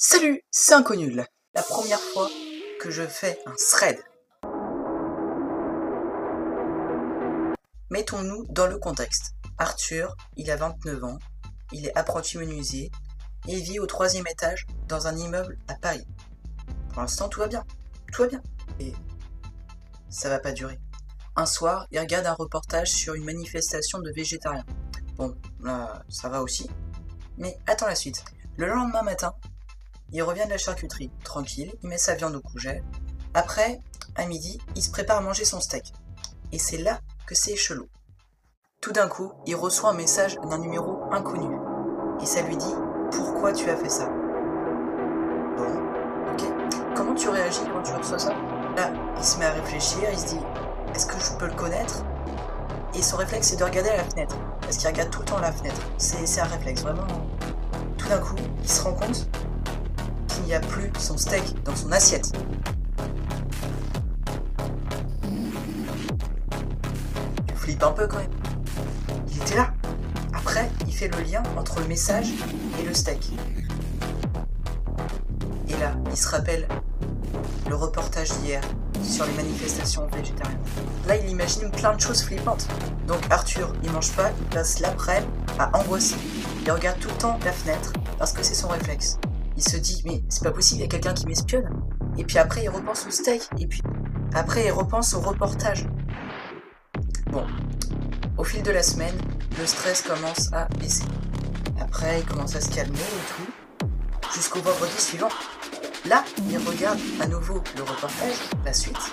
Salut, c'est Inconnul. La première fois que je fais un thread. Mettons-nous dans le contexte. Arthur, il a 29 ans, il est apprenti menuisier et vit au troisième étage dans un immeuble à Paris. Pour l'instant, tout va bien. Tout va bien. Et ça va pas durer. Un soir, il regarde un reportage sur une manifestation de végétariens. Bon, là, ça va aussi. Mais attends la suite. Le lendemain matin, il revient de la charcuterie, tranquille, il met sa viande au courgette. Après, à midi, il se prépare à manger son steak. Et c'est là que c'est chelou. Tout d'un coup, il reçoit un message d'un numéro inconnu. Et ça lui dit Pourquoi tu as fait ça? Bon, ok. Comment tu réagis quand tu reçois ça? Là, il se met à réfléchir, il se dit Est-ce que je peux le connaître? Et son réflexe, c'est de regarder à la fenêtre. Parce qu'il regarde tout le temps la fenêtre. C'est un réflexe, vraiment. Tout d'un coup, il se rend compte n'y a plus son steak dans son assiette. Tu flippes un peu quand même. Il était là. Après, il fait le lien entre le message et le steak. Et là, il se rappelle le reportage d'hier sur les manifestations végétariennes. Là, il imagine plein de choses flippantes. Donc Arthur, il mange pas, il passe l'après-midi à angoisser. Il regarde tout le temps la fenêtre parce que c'est son réflexe. Il se dit, mais c'est pas possible, il y a quelqu'un qui m'espionne. Et puis après, il repense au steak. Et puis après, il repense au reportage. Bon, au fil de la semaine, le stress commence à baisser. Après, il commence à se calmer et tout, jusqu'au vendredi suivant. Là, il regarde à nouveau le reportage, la suite,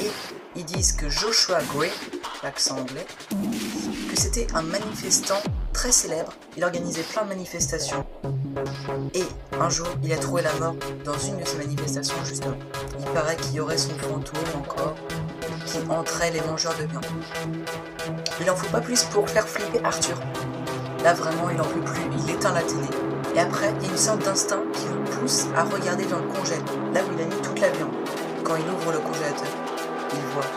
et ils disent que Joshua Gray, l'accent anglais, que c'était un manifestant très célèbre. Il organisait plein de manifestations. Et un jour, il a trouvé la mort dans une de ces manifestations, justement. Il paraît qu'il y aurait son fantôme encore qui entrait les mangeurs de viande. Il en faut pas plus pour faire flipper Arthur. Là, vraiment, il en peut plus. Il éteint la télé. Et après, il y a une sorte d'instinct qui le pousse à regarder dans le congèle, là où il a mis toute la viande. Quand il ouvre le congélateur, il voit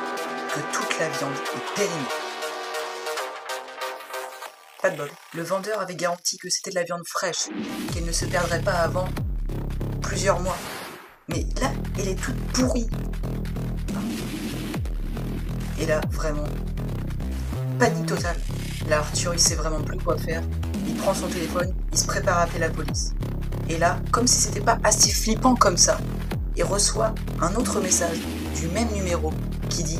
que toute la viande est périmée. Pas de bol. Le vendeur avait garanti que c'était de la viande fraîche, qu'elle ne se perdrait pas avant plusieurs mois. Mais là, elle est toute pourrie. Et là, vraiment, panique totale. Là, Arthur, il sait vraiment plus quoi faire. Il prend son téléphone, il se prépare à appeler la police. Et là, comme si c'était pas assez flippant comme ça, il reçoit un autre message du même numéro qui dit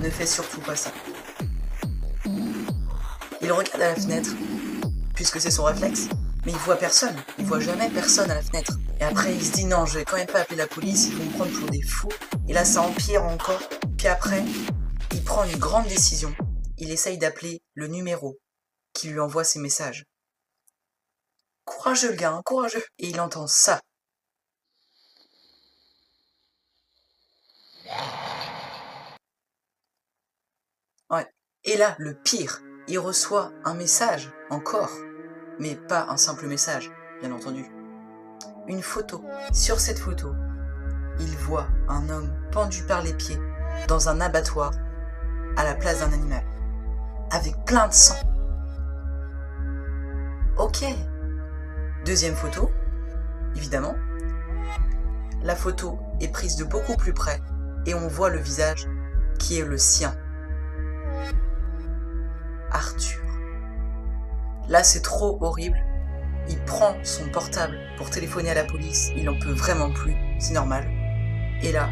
Ne fais surtout pas ça. Il regarde à la fenêtre, puisque c'est son réflexe, mais il voit personne. Il voit jamais personne à la fenêtre. Et après, il se dit non, je vais quand même pas appeler la police, ils vont me prendre pour des fous. Et là, ça empire encore. Puis après, il prend une grande décision. Il essaye d'appeler le numéro qui lui envoie ses messages. Courageux le gars, hein, courageux. Et il entend ça. Ouais. Et là, le pire, il reçoit un message, encore, mais pas un simple message, bien entendu. Une photo. Sur cette photo, il voit un homme pendu par les pieds dans un abattoir à la place d'un animal, avec plein de sang. Ok. Deuxième photo, évidemment. La photo est prise de beaucoup plus près et on voit le visage qui est le sien. Arthur. Là, c'est trop horrible. Il prend son portable pour téléphoner à la police. Il n'en peut vraiment plus. C'est normal. Et là,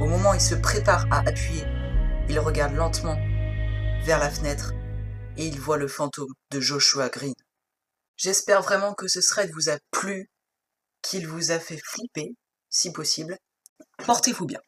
au moment où il se prépare à appuyer, il regarde lentement vers la fenêtre et il voit le fantôme de Joshua Green. J'espère vraiment que ce thread vous a plu, qu'il vous a fait flipper, si possible. Portez-vous bien.